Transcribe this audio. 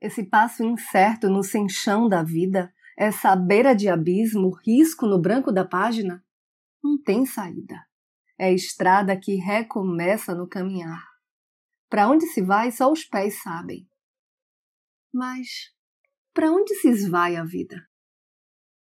Esse passo incerto no sem chão da vida, é essa beira de abismo, risco no branco da página, não tem saída. É estrada que recomeça no caminhar. Para onde se vai, só os pés sabem. Mas para onde se esvai a vida?